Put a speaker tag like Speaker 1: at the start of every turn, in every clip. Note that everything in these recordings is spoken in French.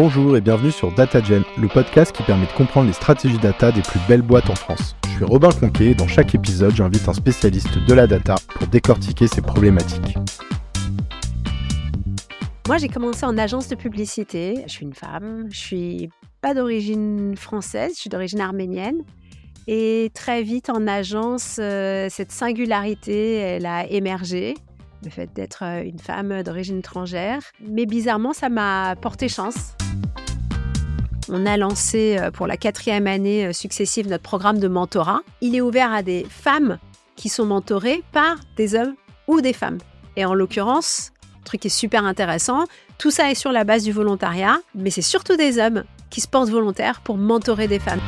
Speaker 1: Bonjour et bienvenue sur DataGen, le podcast qui permet de comprendre les stratégies data des plus belles boîtes en France. Je suis Robin Conquet et dans chaque épisode, j'invite un spécialiste de la data pour décortiquer ces problématiques.
Speaker 2: Moi, j'ai commencé en agence de publicité. Je suis une femme, je suis pas d'origine française, je suis d'origine arménienne. Et très vite en agence, euh, cette singularité, elle a émergé le fait d'être euh, une femme d'origine étrangère. Mais bizarrement, ça m'a porté chance. On a lancé euh, pour la quatrième année euh, successive notre programme de mentorat. Il est ouvert à des femmes qui sont mentorées par des hommes ou des femmes. Et en l'occurrence, truc qui est super intéressant, tout ça est sur la base du volontariat, mais c'est surtout des hommes qui se portent volontaires pour mentorer des femmes.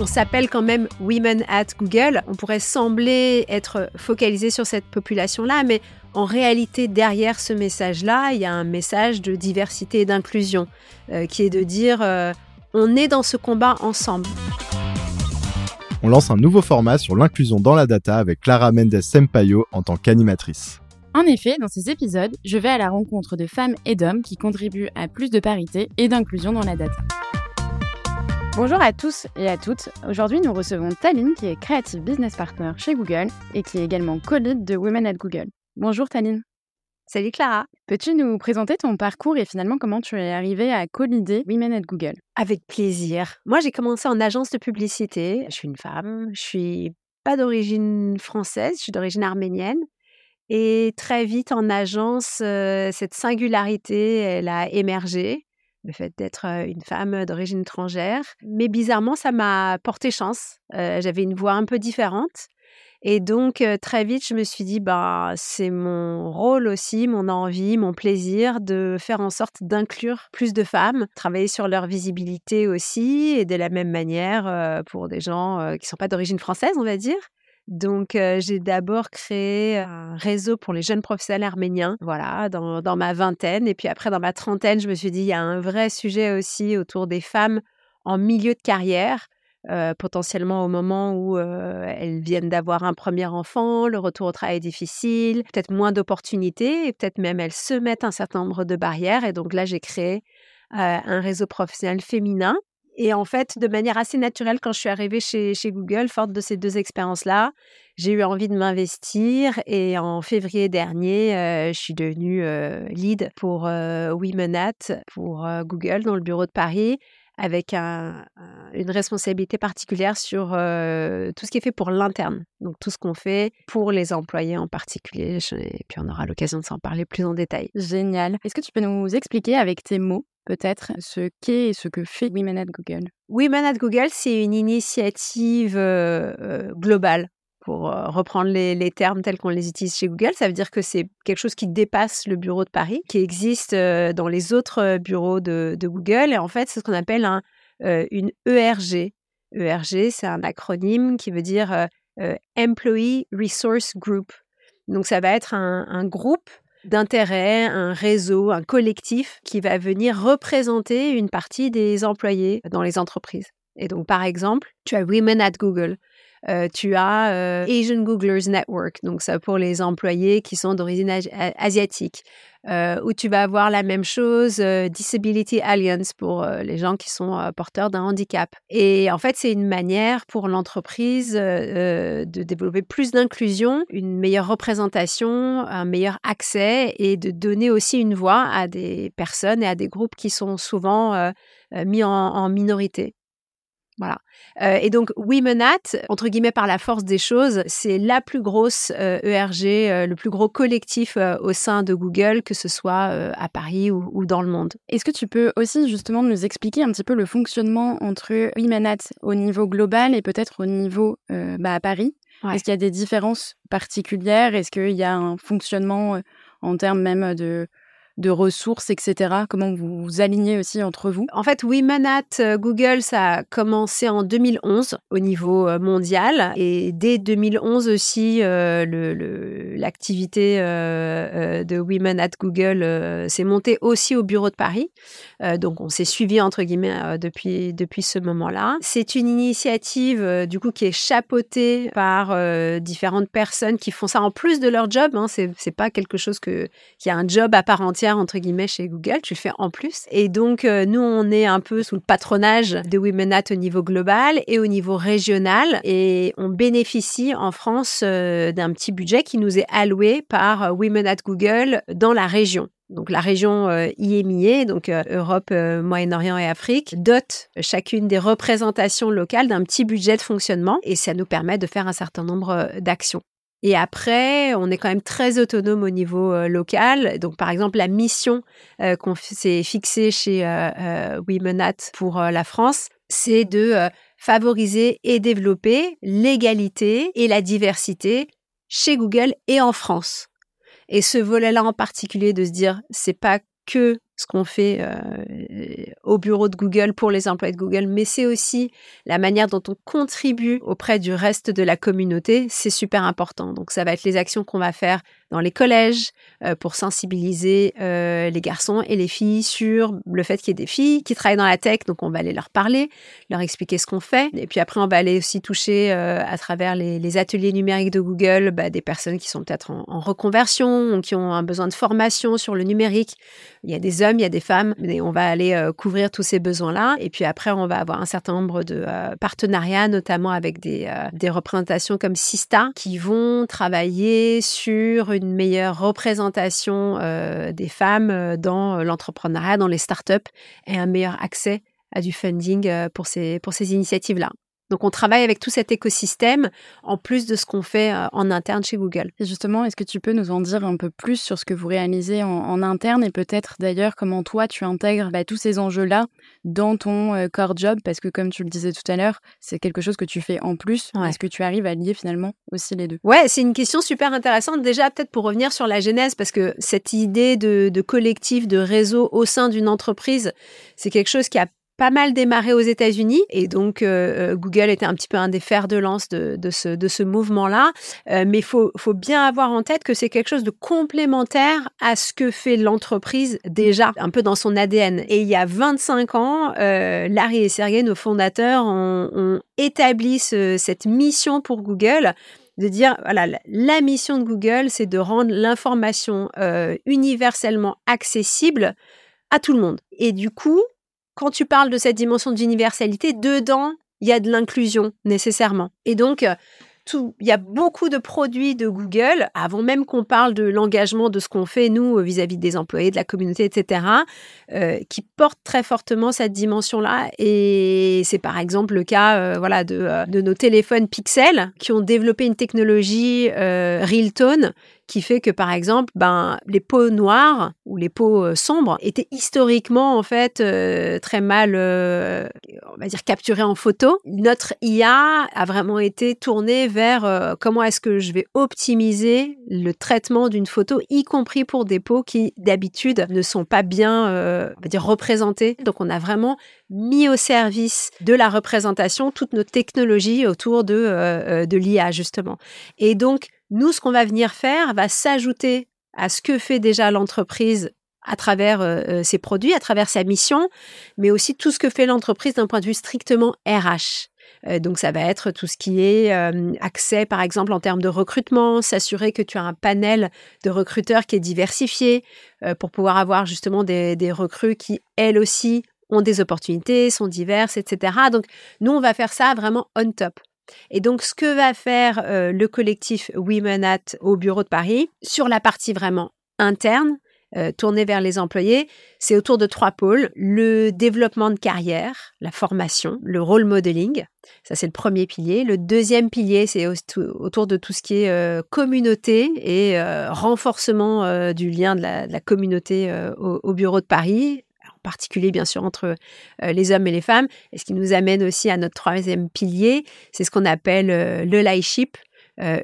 Speaker 2: On s'appelle quand même Women at Google. On pourrait sembler être focalisé sur cette population-là, mais en réalité, derrière ce message-là, il y a un message de diversité et d'inclusion, euh, qui est de dire euh, on est dans ce combat ensemble.
Speaker 1: On lance un nouveau format sur l'inclusion dans la data avec Clara Mendes Sempayo en tant qu'animatrice.
Speaker 3: En effet, dans ces épisodes, je vais à la rencontre de femmes et d'hommes qui contribuent à plus de parité et d'inclusion dans la data. Bonjour à tous et à toutes. Aujourd'hui, nous recevons Taline, qui est Creative Business Partner chez Google et qui est également co-lead de Women at Google. Bonjour Taline.
Speaker 2: Salut Clara.
Speaker 3: Peux-tu nous présenter ton parcours et finalement comment tu es arrivée à co-leader Women at Google?
Speaker 2: Avec plaisir. Moi, j'ai commencé en agence de publicité. Je suis une femme, je suis pas d'origine française, je suis d'origine arménienne. Et très vite en agence, euh, cette singularité, elle a émergé le fait d'être une femme d'origine étrangère. Mais bizarrement, ça m'a porté chance. J'avais une voix un peu différente. Et donc, très vite, je me suis dit, bah, c'est mon rôle aussi, mon envie, mon plaisir de faire en sorte d'inclure plus de femmes, travailler sur leur visibilité aussi, et de la même manière pour des gens qui ne sont pas d'origine française, on va dire. Donc, j'ai d'abord créé un réseau pour les jeunes professionnels arméniens, voilà, dans, dans, ma vingtaine. Et puis après, dans ma trentaine, je me suis dit, il y a un vrai sujet aussi autour des femmes en milieu de carrière, potentiellement au moment où elles viennent d'avoir un premier enfant, le retour au travail est difficile, peut-être moins d'opportunités, et peut-être même elles se mettent un certain nombre de barrières. Et donc là, j'ai créé un réseau professionnel féminin et en fait, de manière assez naturelle, quand je suis arrivée chez, chez Google, forte de ces deux expériences-là, j'ai eu envie de m'investir. Et en février dernier, euh, je suis devenue euh, lead pour euh, Womenat, pour Google, dans le bureau de Paris, avec un, une responsabilité particulière sur tout ce qui est fait pour l'interne. Donc, tout ce qu'on fait pour les employés en particulier. Et puis, on aura l'occasion de s'en parler plus en détail.
Speaker 3: Génial. Est-ce que tu peux nous expliquer avec tes mots peut-être ce qu'est et ce que fait Women at Google?
Speaker 2: Women at Google, c'est une initiative globale. Pour reprendre les, termes tels qu'on les utilise chez Google, ça veut dire que c'est quelque chose qui dépasse le bureau de Paris, qui existe dans les autres bureaux de, Google. Et en fait, c'est ce qu'on appelle un, une ERG. ERG, c'est un acronyme qui veut dire Employee Resource Group. Donc, ça va être un, un groupe d'intérêt, un réseau, un collectif qui va venir représenter une partie des employés dans les entreprises. Et donc, par exemple, tu as Women at Google. Euh, tu as euh, Asian Googlers Network, donc ça pour les employés qui sont d'origine asiatique. Euh, où tu vas avoir la même chose, Disability Alliance pour les gens qui sont porteurs d'un handicap. Et en fait, c'est une manière pour l'entreprise de développer plus d'inclusion, une meilleure représentation, un meilleur accès et de donner aussi une voix à des personnes et à des groupes qui sont souvent mis en minorité. Voilà. et donc, Womenat, entre guillemets, par la force des choses, c'est la plus grosse ERG, e le plus gros collectif au sein de Google, que ce soit à Paris ou, dans le monde.
Speaker 3: Est-ce que tu peux aussi justement nous expliquer un petit peu le fonctionnement entre Womenat au niveau global et peut-être au niveau bah, à Paris? Est-ce qu'il y a des différences particulières? Est-ce qu'il y a un fonctionnement en termes même de de ressources, etc. Comment vous vous alignez aussi entre vous?
Speaker 2: En fait, Women at euh, Google, ça a commencé en 2011 au niveau euh, mondial. Et dès 2011 aussi, euh, l'activité de Women at Google s'est montée aussi au bureau de Paris. donc, on s'est suivi, entre guillemets, depuis, depuis ce moment-là. C'est une initiative, du coup, qui est chapeautée par différentes personnes qui font ça en plus de leur job. Hein. C'est pas quelque chose que, qui a un job à part entière entre guillemets chez Google, tu le fais en plus. Et donc nous on est un peu sous le patronage de Women At au niveau global et au niveau régional et on bénéficie en France d'un petit budget qui nous est alloué par Women at Google dans la région. Donc la région euh, donc euh, Europe, euh, Moyen-Orient et Afrique, dote chacune des représentations locales d'un petit budget de fonctionnement et ça nous permet de faire un certain nombre d'actions. Et après, on est quand même très autonome au niveau local. Donc, par exemple, la mission qu'on s'est fixée chez Womenat pour la France, c'est de favoriser et développer l'égalité et la diversité chez Google et en France. Et ce volet-là en particulier de se dire, c'est pas que ce qu'on fait euh, au bureau de Google pour les employés de Google, mais c'est aussi la manière dont on contribue auprès du reste de la communauté, c'est super important. Donc ça va être les actions qu'on va faire dans les collèges euh, pour sensibiliser euh, les garçons et les filles sur le fait qu'il y ait des filles qui travaillent dans la tech, donc on va aller leur parler, leur expliquer ce qu'on fait, et puis après on va aller aussi toucher à travers les, ateliers numériques de Google bah, des personnes qui sont peut-être en, en reconversion, ou qui ont un besoin de formation sur le numérique. Il y a des il y a des femmes, et on va aller euh, couvrir tous ces besoins-là. Et puis après, on va avoir un certain nombre de euh, partenariats, notamment avec des, euh, des représentations comme Sista, qui vont travailler sur une meilleure représentation des femmes dans l'entrepreneuriat, dans les startups, et un meilleur accès à du funding pour ces, pour ces initiatives-là. Donc on travaille avec tout cet écosystème en plus de ce qu'on fait euh, en interne chez Google.
Speaker 3: Et justement, est-ce que tu peux nous en dire un peu plus sur ce que vous réalisez en, interne et peut-être d'ailleurs comment toi tu intègres bah, tous ces enjeux-là dans ton euh, core job? Parce que comme tu le disais tout à l'heure, c'est quelque chose que tu fais en plus. Est-ce que tu arrives à lier finalement aussi les deux?
Speaker 2: Ouais, c'est une question super intéressante. Déjà, peut-être pour revenir sur la genèse, parce que cette idée de, de collectif, de réseau au sein d'une entreprise, c'est quelque chose qui a pas mal démarré aux États-Unis et donc euh, euh, Google était un petit peu un des fers de lance de, ce, de ce mouvement-là. Euh, mais il faut, faut bien avoir en tête que c'est quelque chose de complémentaire à ce que fait l'entreprise déjà, un peu dans son ADN. Et il y a 25 ans, Larry et Sergey, nos fondateurs, ont établi cette mission pour Google de dire, voilà, la mission de Google, c'est de rendre l'information universellement accessible à tout le monde. Et du coup, quand tu parles de cette dimension d'universalité, dedans, il y a de l'inclusion nécessairement. Et donc, euh, il y a beaucoup de produits de Google, avant même qu'on parle de l'engagement de ce qu'on fait, nous, vis-à-vis des employés, de la communauté, etc., euh, qui portent très fortement cette dimension-là. Et c'est par exemple le cas euh, voilà, de, de, nos téléphones Pixel, qui ont développé une technologie Real Tone qui fait que par exemple, ben les peaux noires ou les peaux euh, sombres étaient historiquement en fait euh, très mal, euh, on va dire capturées en photo. Notre IA a vraiment été tournée vers comment est-ce que je vais optimiser le traitement d'une photo, y compris pour des peaux qui d'habitude ne sont pas bien, on va dire représentées. Donc on a vraiment mis au service de la représentation toutes nos technologies autour de, de l'IA justement. Et donc nous, ce qu'on va venir faire va s'ajouter à ce que fait déjà l'entreprise à travers euh, euh, ses produits, à travers sa mission, mais aussi tout ce que fait l'entreprise d'un point de vue strictement RH. Euh, donc ça va être tout ce qui est accès, par exemple, en termes de recrutement, s'assurer que tu as un panel de recruteurs qui est diversifié pour pouvoir avoir justement des, des recrues qui, elles aussi, ont des opportunités, sont diverses, etc. Donc nous, on va faire ça vraiment on top. Et donc, ce que va faire euh, le collectif Women at au bureau de Paris sur la partie vraiment interne, euh, tournée vers les employés, c'est autour de trois pôles. Le développement de carrière, la formation, le role modeling. Ça, c'est le premier pilier. Le deuxième pilier, c'est autour de tout ce qui est euh, communauté et renforcement du lien de la, communauté au, bureau de Paris particulier bien sûr entre euh, les hommes et les femmes. Et ce qui nous amène aussi à notre troisième pilier, c'est ce qu'on appelle euh, le leadership. Euh,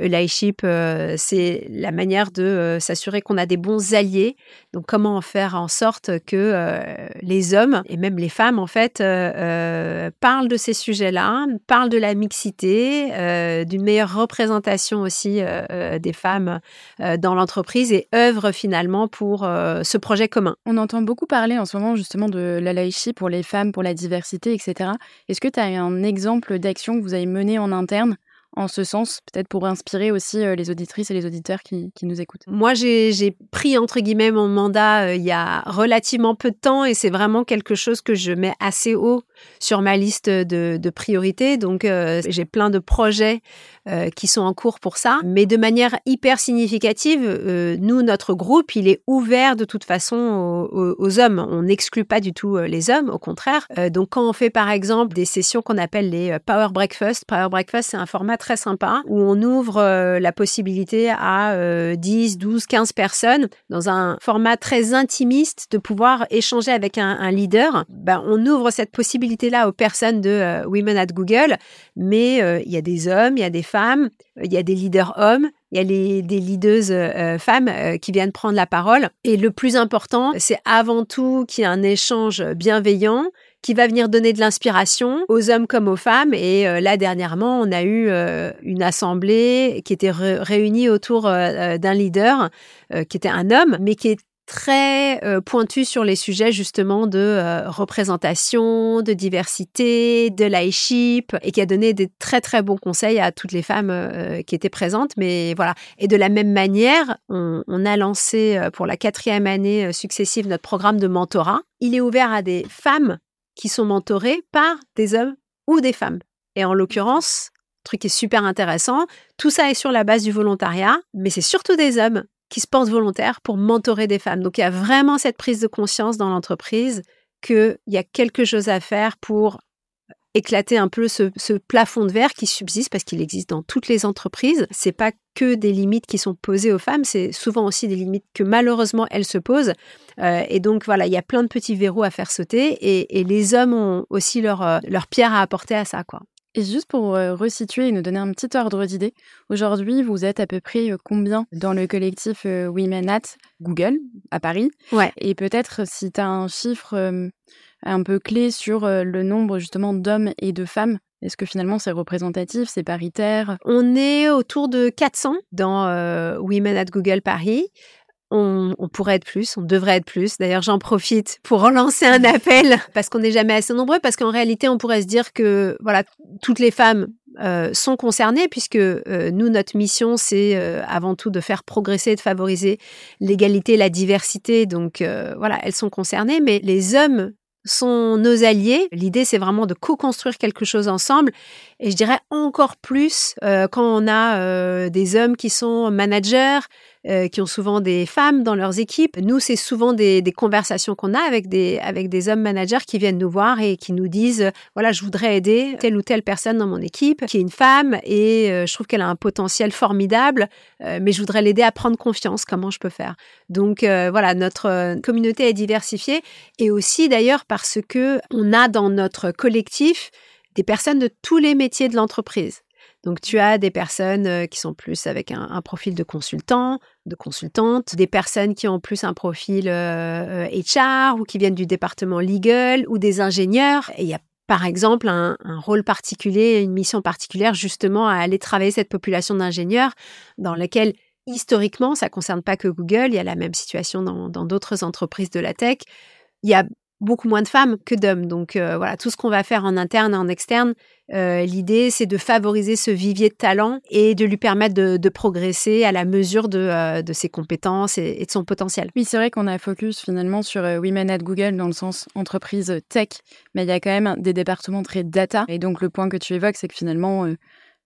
Speaker 2: euh, c'est la manière de euh, s'assurer qu'on a des bons alliés. Donc, comment faire en sorte que euh, les hommes et même les femmes, en fait, parlent de ces sujets-là, parlent de la mixité, d'une meilleure représentation aussi des femmes dans l'entreprise et œuvrent finalement pour ce projet commun.
Speaker 3: On entend beaucoup parler en ce moment justement de la pour les femmes, pour la diversité, etc. Est-ce que tu as un exemple d'action que vous avez menée en interne en ce sens, peut-être pour inspirer aussi euh, les auditrices et les auditeurs qui, nous écoutent
Speaker 2: Moi, j'ai pris, entre guillemets, mon mandat euh, il y a relativement peu de temps et c'est vraiment quelque chose que je mets assez haut sur ma liste de, priorités. Donc, euh, j'ai plein de projets qui sont en cours pour ça. Mais de manière hyper significative, nous, notre groupe, il est ouvert de toute façon aux, hommes. On n'exclut pas du tout les hommes, au contraire. donc, quand on fait, par exemple, des sessions qu'on appelle les Power Breakfast, Power Breakfast, c'est un format très sympa où on ouvre euh, la possibilité à 10, 12, 15 personnes dans un format très intimiste de pouvoir échanger avec un, leader. Ben, on ouvre cette possibilité-là aux personnes de euh, Women at Google, mais euh, il y a des hommes, il y a des femmes, il y a des leaders hommes, il y a les, des leaders femmes qui viennent prendre la parole. Et le plus important, c'est avant tout qu'il y ait un échange bienveillant qui va venir donner de l'inspiration aux hommes comme aux femmes. Et euh, là, dernièrement, on a eu euh, une assemblée qui était réunie autour euh, d'un leader qui était un homme, mais qui est très pointu sur les sujets justement de représentation, de diversité, de laïship, et qui a donné des très très bons conseils à toutes les femmes qui étaient présentes. Mais voilà. Et de la même manière, on, on a lancé pour la quatrième année successive notre programme de mentorat. Il est ouvert à des femmes qui sont mentorés par des hommes ou des femmes. Et en l'occurrence, truc qui est super intéressant, tout ça est sur la base du volontariat, mais c'est surtout des hommes qui se portent volontaires pour mentorer des femmes. Donc il y a vraiment cette prise de conscience dans l'entreprise qu'il y a quelque chose à faire pour éclater un peu ce, plafond de verre qui subsiste parce qu'il existe dans toutes les entreprises. C'est pas que des limites qui sont posées aux femmes, c'est souvent aussi des limites que malheureusement elles se posent. Euh, et donc voilà, il y a plein de petits verrous à faire sauter et, les hommes ont aussi leur, euh, leur pierre à apporter à ça, quoi.
Speaker 3: Et juste pour euh, resituer et nous donner un petit ordre d'idée, aujourd'hui, vous êtes à peu près combien dans le collectif Women at Google à Paris?
Speaker 2: Ouais.
Speaker 3: Et peut-être si tu as un chiffre un peu clé sur euh, le nombre justement d'hommes et de femmes est-ce que finalement c'est représentatif, c'est paritaire?
Speaker 2: On est autour de 400 dans euh, Women at Google Paris. On, pourrait être plus, on devrait être plus. D'ailleurs, j'en profite pour relancer un appel parce qu'on n'est jamais assez nombreux. Parce qu'en réalité, on pourrait se dire que voilà, toutes les femmes euh, sont concernées puisque nous, notre mission, c'est avant tout de faire progresser, de favoriser l'égalité, la diversité. Donc voilà, elles sont concernées. Mais les hommes sont nos alliés. L'idée, c'est vraiment de co-construire quelque chose ensemble. Et je dirais encore plus euh, quand on a euh, des hommes qui sont managers, euh, qui ont souvent des femmes dans leurs équipes. Nous, c'est souvent des, conversations qu'on a avec des, avec des hommes managers qui viennent nous voir et qui nous disent, voilà, je voudrais aider telle ou telle personne dans mon équipe qui est une femme et je trouve qu'elle a un potentiel formidable, mais je voudrais l'aider à prendre confiance. Comment je peux faire? Donc voilà, notre communauté est diversifiée et aussi d'ailleurs parce que on a dans notre collectif des personnes de tous les métiers de l'entreprise. Donc tu as des personnes euh, qui sont plus avec un, profil de consultant, de consultante, des personnes qui ont plus un profil HR euh, euh, ou qui viennent du département legal ou des ingénieurs. Et il y a par exemple un, rôle particulier, une mission particulière justement à aller travailler cette population d'ingénieurs dans laquelle historiquement, ça ne concerne pas que Google, il y a la même situation dans d'autres entreprises de la tech. Il y a beaucoup moins de femmes que d'hommes. Donc euh, voilà, tout ce qu'on va faire en interne et en externe, euh, l'idée c'est de favoriser ce vivier de talent et de lui permettre de, progresser à la mesure de, euh, ses compétences et, de son potentiel.
Speaker 3: Oui, c'est vrai qu'on a focus finalement sur Women at Google dans le sens entreprise tech, mais il y a quand même des départements très data. Et donc le point que tu évoques, c'est que finalement,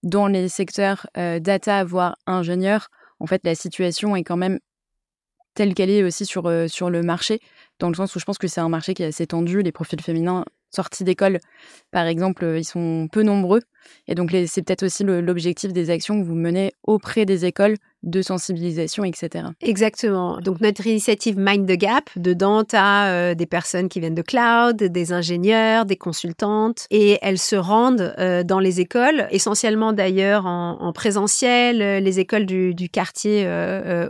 Speaker 3: dans les secteurs data, voire ingénieurs, en fait, la situation est quand même telle qu'elle est aussi sur, sur le marché dans le sens où je pense que c'est un marché qui est assez tendu. Les profils féminins sortis d'école, par exemple, ils sont peu nombreux. Et donc, c'est peut-être aussi l'objectif des actions que vous menez auprès des écoles de sensibilisation, etc.
Speaker 2: Exactement. Donc notre initiative Mind the Gap, dedans, tu as euh, des personnes qui viennent de cloud, des ingénieurs, des consultantes, et elles se rendent euh, dans les écoles, essentiellement d'ailleurs en, présentiel, euh, les écoles du, quartier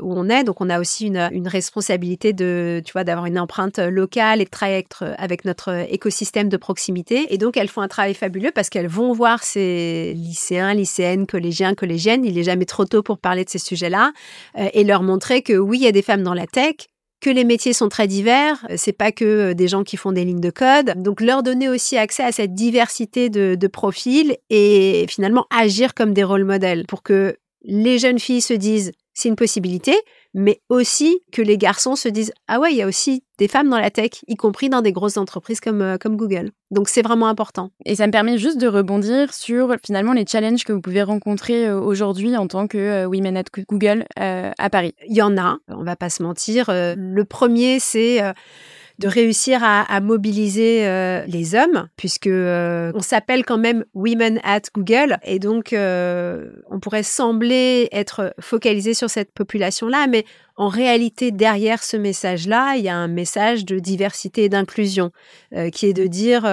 Speaker 2: où on est. Donc on a aussi une, une responsabilité de, tu vois, d'avoir une empreinte locale et de travailler avec notre écosystème de proximité. Et donc elles font un travail fabuleux parce qu'elles vont voir ces lycéens, lycéennes, collégiens, collégiennes. Il n'est jamais trop tôt pour parler de ces sujets là euh, et leur montrer que oui, il y a des femmes dans la tech, que les métiers sont très divers, c'est pas que des gens qui font des lignes de code. Donc leur donner aussi accès à cette diversité de, de profils et finalement agir comme des rôles modèles pour que les jeunes filles se disent c'est une possibilité, mais aussi que les garçons se disent ah ouais, il y a aussi des femmes dans la tech, y compris dans des grosses entreprises comme, euh, comme Google. Donc c'est vraiment important.
Speaker 3: Et ça me permet juste de rebondir sur finalement les challenges que vous pouvez rencontrer euh, aujourd'hui en tant que euh, Women at Google à Paris.
Speaker 2: Il y en a, on va pas se mentir. le premier, c'est de réussir à, mobiliser euh, les hommes, puisque euh, on s'appelle quand même Women at Google, et donc euh, on pourrait sembler être focalisé sur cette population-là, mais en réalité, derrière ce message-là, il y a un message de diversité et d'inclusion, qui est de dire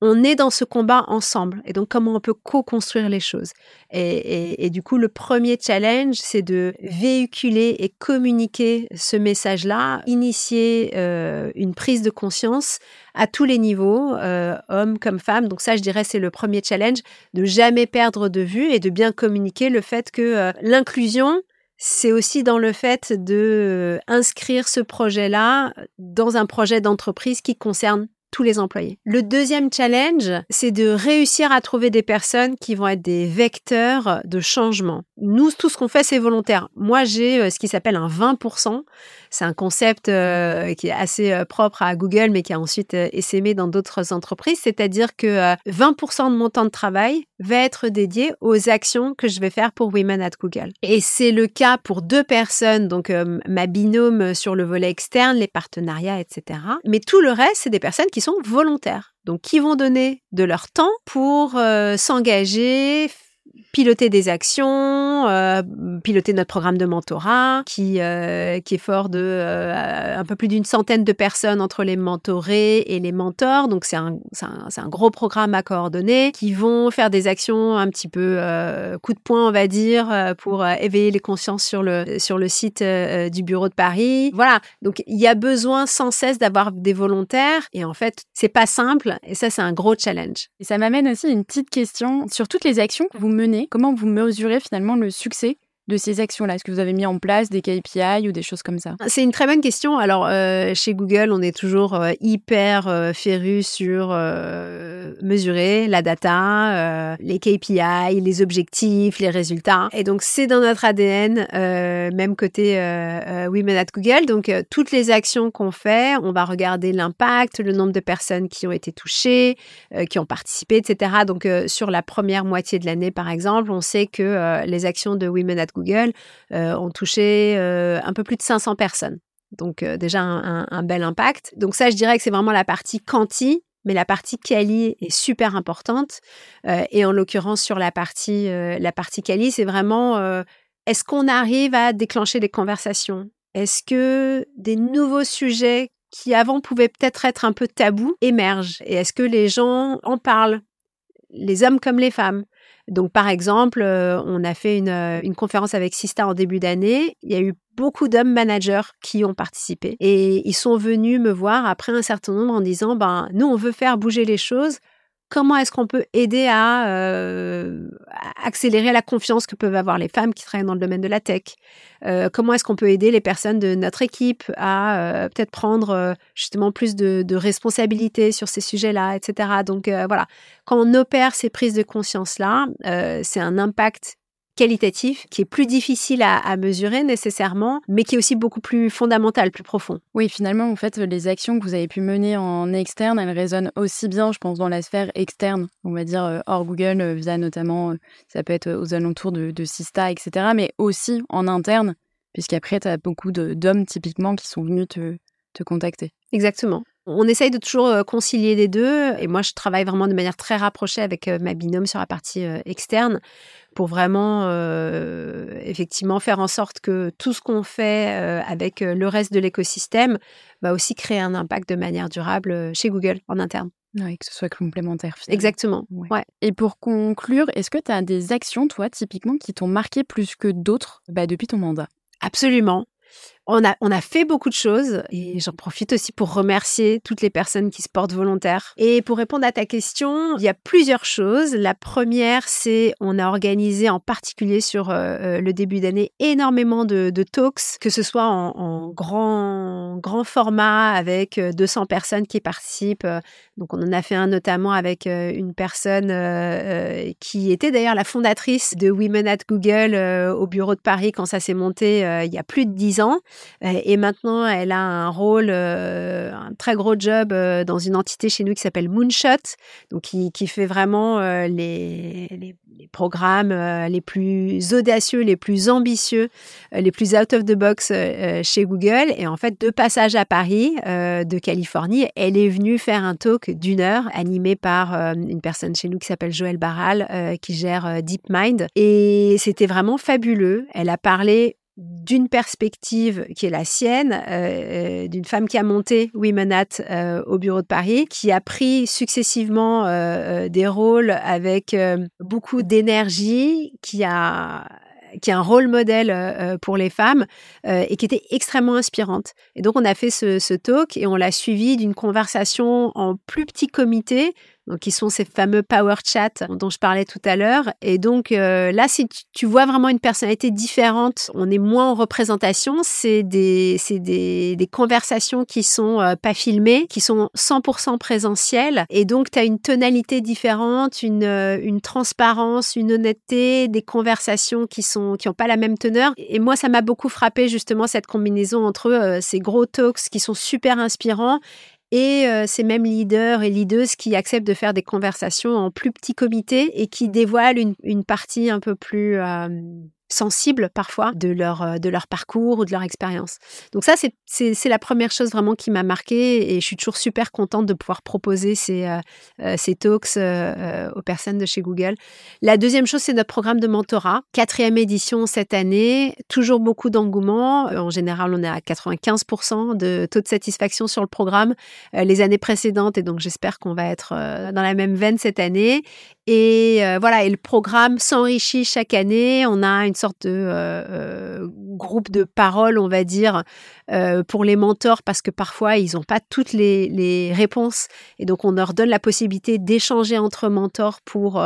Speaker 2: on est dans ce combat ensemble. Et donc, comment on peut co-construire les choses. Et, du coup, le premier challenge, c'est de véhiculer et communiquer ce message-là, initier euh, une prise de conscience à tous les niveaux, euh, hommes comme femmes. Donc ça, je dirais, c'est le premier challenge, de jamais perdre de vue et de bien communiquer le fait que euh, l'inclusion, c'est aussi dans le fait de inscrire ce projet-là dans un projet d'entreprise qui concerne tous les employés. Le deuxième challenge, c'est de réussir à trouver des personnes qui vont être des vecteurs de changement. Nous, tout ce qu'on fait, c'est volontaire. Moi, j'ai euh, ce qui s'appelle un 20%. C'est un concept euh, qui est assez euh, propre à Google, mais qui a ensuite essaimé dans d'autres entreprises. C'est-à-dire que 20% de mon temps de travail va être dédié aux actions que je vais faire pour Women at Google. Et c'est le cas pour deux personnes, donc ma binôme sur le volet externe, les partenariats, etc. Mais tout le reste, c'est des personnes qui sont volontaires. Donc, qui vont donner de leur temps pour s'engager, piloter des actions, euh, piloter notre programme de mentorat, qui, euh, qui est fort de euh, un peu plus d'une centaine de personnes entre les mentorés et les mentors. Donc c'est un, un, un, gros programme à coordonner, qui vont faire des actions un petit peu coup de poing, on va dire, pour éveiller les consciences sur le, sur le site du bureau de Paris. Voilà, donc il y a besoin sans cesse d'avoir des volontaires. Et en fait, c'est pas simple, et ça c'est un gros challenge.
Speaker 3: Et ça m'amène aussi une petite question sur toutes les actions que vous Comment vous mesurez finalement le succès de ces actions-là? Est-ce que vous avez mis en place des KPI ou des choses comme ça?
Speaker 2: C'est une très bonne question. Alors, euh, chez Google, on est toujours euh, hyper euh, féru sur mesurer la data, les KPI, les objectifs, les résultats. Et donc, c'est dans notre ADN, même côté Women at Google. Donc, toutes les actions qu'on fait, on va regarder l'impact, le nombre de personnes qui ont été touchées, qui ont participé, etc. Donc, sur la première moitié de l'année, par exemple, on sait que les actions de Women at Google Google euh, ont touché euh, un peu plus de 500 personnes. Donc euh, déjà un, bel impact. Donc ça, je dirais que c'est vraiment la partie quanti, mais la partie quali est super importante. et en l'occurrence sur la partie la partie quali, c'est vraiment est-ce qu'on arrive à déclencher des conversations? Est-ce que des nouveaux sujets qui avant pouvaient peut-être être un peu tabous émergent? Et est-ce que les gens en parlent? Les hommes comme les femmes. Donc, par exemple, euh, on a fait euh, une, conférence avec Sista en début d'année. Il y a eu beaucoup d'hommes managers qui ont participé et ils sont venus me voir après un certain nombre en disant, ben, nous, on veut faire bouger les choses comment est-ce qu'on peut aider euh, à, accélérer la confiance que peuvent avoir les femmes qui travaillent dans le domaine de la tech? Euh, Comment est-ce qu'on peut aider les personnes de notre équipe à euh, peut-être prendre justement plus de, de responsabilités sur ces sujets-là, etc. Donc voilà, quand on opère ces prises de conscience-là, c'est un impact qualitatif qui est plus difficile à, mesurer nécessairement, mais qui est aussi beaucoup plus fondamental, plus profond.
Speaker 3: Oui, finalement, en fait, les actions que vous avez pu mener en externe, elles résonnent aussi bien, je pense, dans la sphère externe, on va dire euh, hors Google, euh, via notamment, euh, ça peut être aux alentours de, de Sista, etc., mais aussi en interne, puisqu'après, tu as beaucoup d'hommes typiquement qui sont venus te, te contacter.
Speaker 2: Exactement. On essaye de toujours concilier les deux. Et moi, je travaille vraiment de manière très rapprochée avec ma binôme sur la partie externe pour vraiment effectivement faire en sorte que tout ce qu'on fait avec le reste de l'écosystème va aussi créer un impact de manière durable chez Google en interne.
Speaker 3: Oui, que ce soit complémentaire.
Speaker 2: Exactement. Ouais.
Speaker 3: Et pour conclure, est-ce que tu as des actions, toi, typiquement, qui t'ont marqué plus que d'autres bah, depuis ton mandat?
Speaker 2: Absolument. On a, on a fait beaucoup de choses et j'en profite aussi pour remercier toutes les personnes qui se portent volontaires. Et pour répondre à ta question, il y a plusieurs choses. La première, c'est on a organisé en particulier sur euh, euh, le début d'année énormément de, de, talks, que ce soit en, en, grand, grand format avec 200 personnes qui participent. Donc on en a fait un notamment avec une personne qui était d'ailleurs la fondatrice de Women at Google au bureau de Paris quand ça s'est monté il y a plus de dix ans. Euh, et maintenant, elle a un rôle, euh, un très gros job euh, dans une entité chez nous qui s'appelle Moonshot, donc qui, fait vraiment les, les, les, programmes les plus audacieux, les plus ambitieux, les plus out of the box chez Google. Et en fait, de passage à Paris, de Californie, elle est venue faire un talk d'une heure animé par une personne chez nous qui s'appelle Joël Barral, qui gère DeepMind. Et c'était vraiment fabuleux. Elle a parlé d'une perspective qui est la sienne, euh, euh, d'une femme qui a monté Women At euh, au bureau de Paris, qui a pris successivement des rôles avec beaucoup d'énergie, qui a qui un rôle modèle pour les femmes et qui était extrêmement inspirante. Et donc on a fait ce, ce talk et on l'a suivi d'une conversation en plus petit comité donc qui sont ces fameux power chats dont je parlais tout à l'heure. Et donc euh, là, si tu, vois vraiment une personnalité différente, on est moins en représentation. C'est des, des, des, conversations qui sont euh, pas filmées, qui sont 100% présentielles. Et donc, tu as une tonalité différente, une, euh, une transparence, une honnêteté, des conversations qui sont qui ont pas la même teneur. Et moi, ça m'a beaucoup frappé justement cette combinaison entre ces gros talks qui sont super inspirants et ces mêmes leaders et leaders qui acceptent de faire des conversations en plus petit comité et qui dévoilent une, une partie un peu plus sensibles parfois de leur, euh, de leur parcours ou de leur expérience. Donc ça, c'est la première chose vraiment qui m'a marqué et je suis toujours super contente de pouvoir proposer ces, euh, euh, ces talks aux personnes de chez Google. La deuxième chose, c'est notre programme de mentorat. Quatrième édition cette année, toujours beaucoup d'engouement. En général, on est à 95% de taux de satisfaction sur le programme les années précédentes et donc j'espère qu'on va être dans la même veine cette année. Et voilà, et le programme s'enrichit chaque année. On a une sorte de euh, euh, groupe de parole, on va dire, euh, pour les mentors, parce que parfois, ils n'ont pas toutes les, réponses. Et donc, on leur donne la possibilité d'échanger entre mentors pour,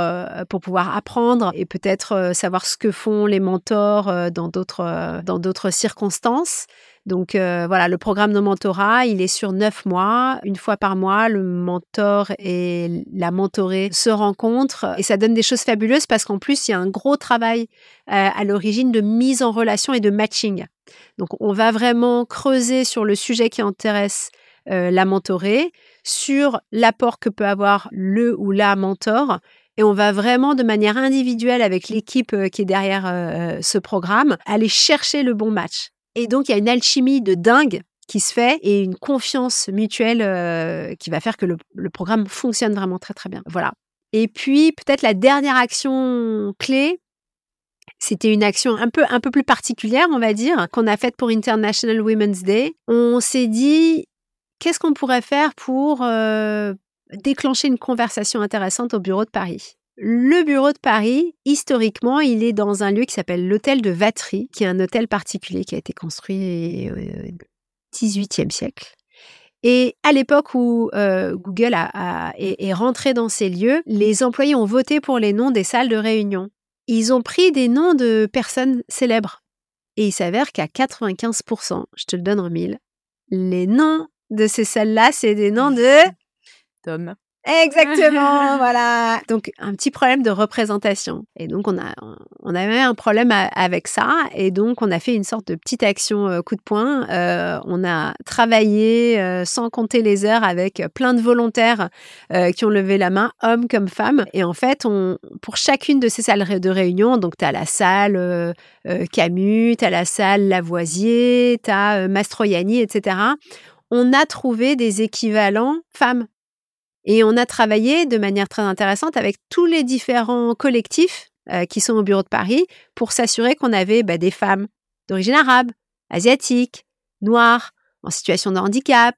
Speaker 2: pour pouvoir apprendre et peut-être savoir ce que font les mentors dans d'autres circonstances. Donc euh, voilà, le programme de mentorat, il est sur neuf mois. Une fois par mois, le mentor et la mentorée se rencontrent et ça donne des choses fabuleuses parce qu'en plus, il y a un gros travail euh, à l'origine de mise en relation et de matching. Donc on va vraiment creuser sur le sujet qui intéresse euh, la mentorée, sur l'apport que peut avoir le ou la mentor et on va vraiment de manière individuelle avec l'équipe qui est derrière ce programme aller chercher le bon match. Et donc, il y a une alchimie de dingue qui se fait et une confiance mutuelle euh, qui va faire que le, programme fonctionne vraiment très très bien. Voilà. Et puis peut-être la dernière action clé, c'était une action un peu un peu plus particulière, on va dire, qu'on a faite pour International Women's Day. On s'est dit qu'est-ce qu'on pourrait faire pour euh, déclencher une conversation intéressante au bureau de Paris? Le bureau de Paris, historiquement, il est dans un lieu qui s'appelle l'hôtel de Vatry, qui est un hôtel particulier qui a été construit au XVIIIe siècle. Et à l'époque où euh, Google est, rentré dans ces lieux, les employés ont voté pour les noms des salles de réunion. Ils ont pris des noms de personnes célèbres. Et il s'avère qu'à 95%, je te le donne en mille, les noms de ces salles-là, c'est des noms de...
Speaker 3: Tom.
Speaker 2: Exactement, voilà. Donc un petit problème de représentation. Et donc on a on avait un problème avec ça et donc on a fait une sorte de petite action euh, coup de poing. Euh, on a travaillé euh, sans compter les heures avec plein de volontaires qui ont levé la main, hommes comme femmes. Et en fait, on pour chacune de ces salles de réunion, donc tu as la salle Camus, tu as la salle Lavoisier, tu as Mastroianni, etc. On a trouvé des équivalents femmes et on a travaillé de manière très intéressante avec tous les différents collectifs euh, qui sont au bureau de Paris pour s'assurer qu'on avait bah, des femmes d'origine arabe, asiatique, noire, en situation de handicap,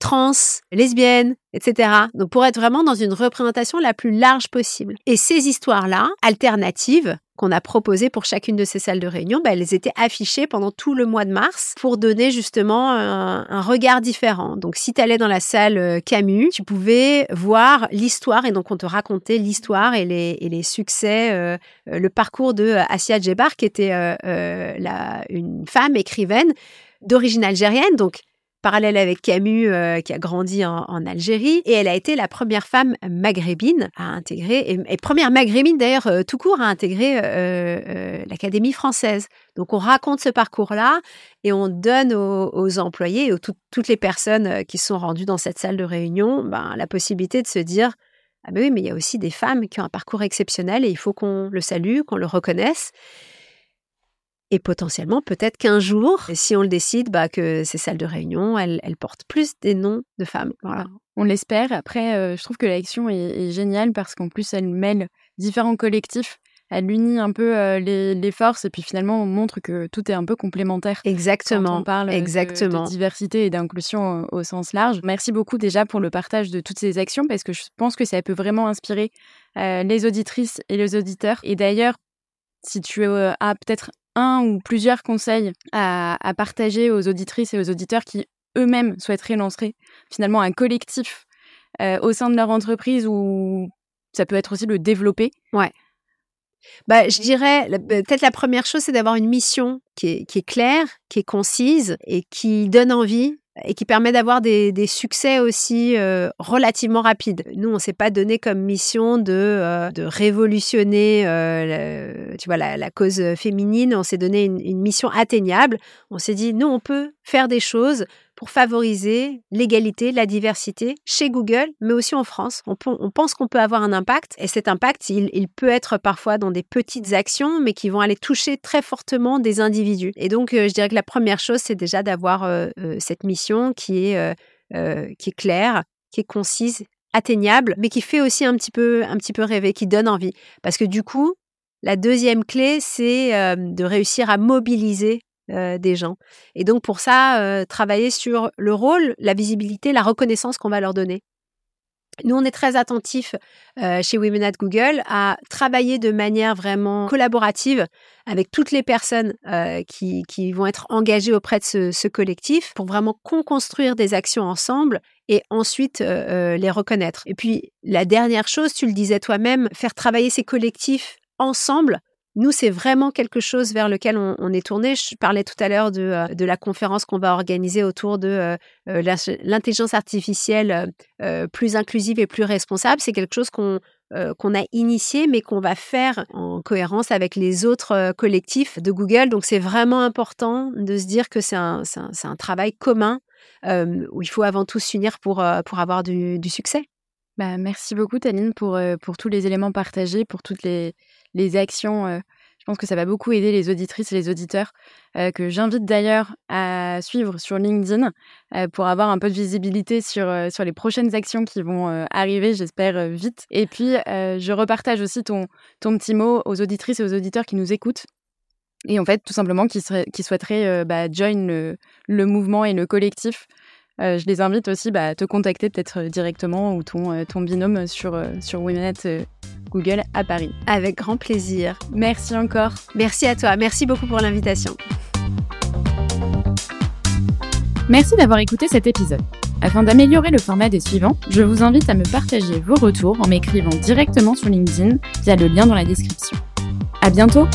Speaker 2: trans, lesbiennes, etc. Donc pour être vraiment dans une représentation la plus large possible. Et ces histoires-là, alternatives, qu'on a proposées pour chacune de ces salles de réunion, bah, elles étaient affichées pendant tout le mois de mars pour donner justement un, regard différent. Donc si tu allais dans la salle euh, Camus, tu pouvais voir l'histoire et donc on te racontait l'histoire et les, et les succès, euh, euh, le parcours de Assia Djebar qui était la, une femme écrivaine d'origine algérienne. Donc parallèle avec Camus, euh, qui a grandi en, Algérie, et elle a été la première femme maghrébine à intégrer, et, première maghrébine d'ailleurs euh, tout court à intégrer euh, l'Académie française. Donc on raconte ce parcours-là et on donne aux, employés et aux toutes les personnes qui sont rendues dans cette salle de réunion ben, la possibilité de se dire ah ben oui, mais il y a aussi des femmes qui ont un parcours exceptionnel et il faut qu'on le salue, qu'on le reconnaisse. Et potentiellement, peut-être qu'un jour, si on le décide, bah, que ces salles de réunion, elles, portent plus des noms de femmes. Voilà.
Speaker 3: On l'espère. Après, euh, je trouve que l'élection est, géniale parce qu'en plus, elle mêle différents collectifs. Elle unit un peu euh, les, forces et puis finalement, on montre que tout est un peu complémentaire.
Speaker 2: Exactement.
Speaker 3: Quand on parle
Speaker 2: Exactement.
Speaker 3: De, diversité et d'inclusion au, sens large. Merci beaucoup déjà pour le partage de toutes ces actions parce que je pense que ça peut vraiment inspirer euh, les auditrices et les auditeurs. Et d'ailleurs, si tu as peut-être un ou plusieurs conseils à, partager aux auditrices et aux auditeurs qui eux-mêmes souhaiteraient lancer finalement un collectif euh, au sein de leur entreprise ou ça peut être aussi le développer
Speaker 2: Ouais. Bah, je dirais, peut-être la première chose, c'est d'avoir une mission qui est, claire, qui est concise et qui donne envie et qui permet d'avoir des, succès aussi euh, relativement rapides. Nous, on s'est pas donné comme mission de, euh, révolutionner euh, tu vois, la, la, cause féminine, on s'est donné une, une mission atteignable. On s'est dit, nous, on peut faire des choses pour favoriser l'égalité, la diversité chez Google, mais aussi en France. On, pense qu'on peut avoir un impact et cet impact, il, peut être parfois dans des petites actions, mais qui vont aller toucher très fortement des individus. Et donc, euh, je dirais que la première chose, c'est déjà d'avoir euh, euh, cette mission qui est, qui est claire, qui est concise, atteignable, mais qui fait aussi un petit peu, un petit peu rêver, qui donne envie. Parce que du coup, la deuxième clé, c'est de réussir à mobiliser euh, des gens. Et donc pour ça, euh, travailler sur le rôle, la visibilité, la reconnaissance qu'on va leur donner. Nous, on est très attentifs euh, chez Women at Google à travailler de manière vraiment collaborative avec toutes les personnes qui, vont être engagées auprès de ce, collectif pour vraiment co-construire des actions ensemble et ensuite les reconnaître. Et puis, la dernière chose, tu le disais toi-même, faire travailler ces collectifs ensemble nous, c'est vraiment quelque chose vers lequel on, est tourné. Je parlais tout à l'heure de, euh, la conférence qu'on va organiser autour de euh, euh, l'intelligence artificielle plus inclusive et plus responsable. C'est quelque chose qu'on a initié, mais qu'on va faire en cohérence avec les autres collectifs de Google. Donc, c'est vraiment important de se dire que c'est un, travail commun où il faut avant tout s'unir pour, avoir du succès.
Speaker 3: Bah, merci beaucoup, Taline, pour, pour tous les éléments partagés, pour toutes les, les actions. Je pense que ça va beaucoup aider les auditrices et les auditeurs, que j'invite d'ailleurs à suivre sur LinkedIn pour avoir un peu de visibilité sur, sur les prochaines actions qui vont arriver, j'espère, vite. Et puis, je repartage aussi ton, ton petit mot aux auditrices et aux auditeurs qui nous écoutent. Et en fait, tout simplement, qui, qui souhaiteraient bah, join le, le, mouvement et le collectif. Je les invite aussi bah, à te contacter peut-être directement ou ton, ton binôme sur, sur Womenet Google à Paris.
Speaker 2: Avec grand plaisir.
Speaker 3: Merci encore.
Speaker 2: Merci à toi. Merci beaucoup pour l'invitation.
Speaker 3: Merci d'avoir écouté cet épisode. Afin d'améliorer le format des suivants, je vous invite à me partager vos retours en m'écrivant directement sur LinkedIn via le lien dans la description. À bientôt!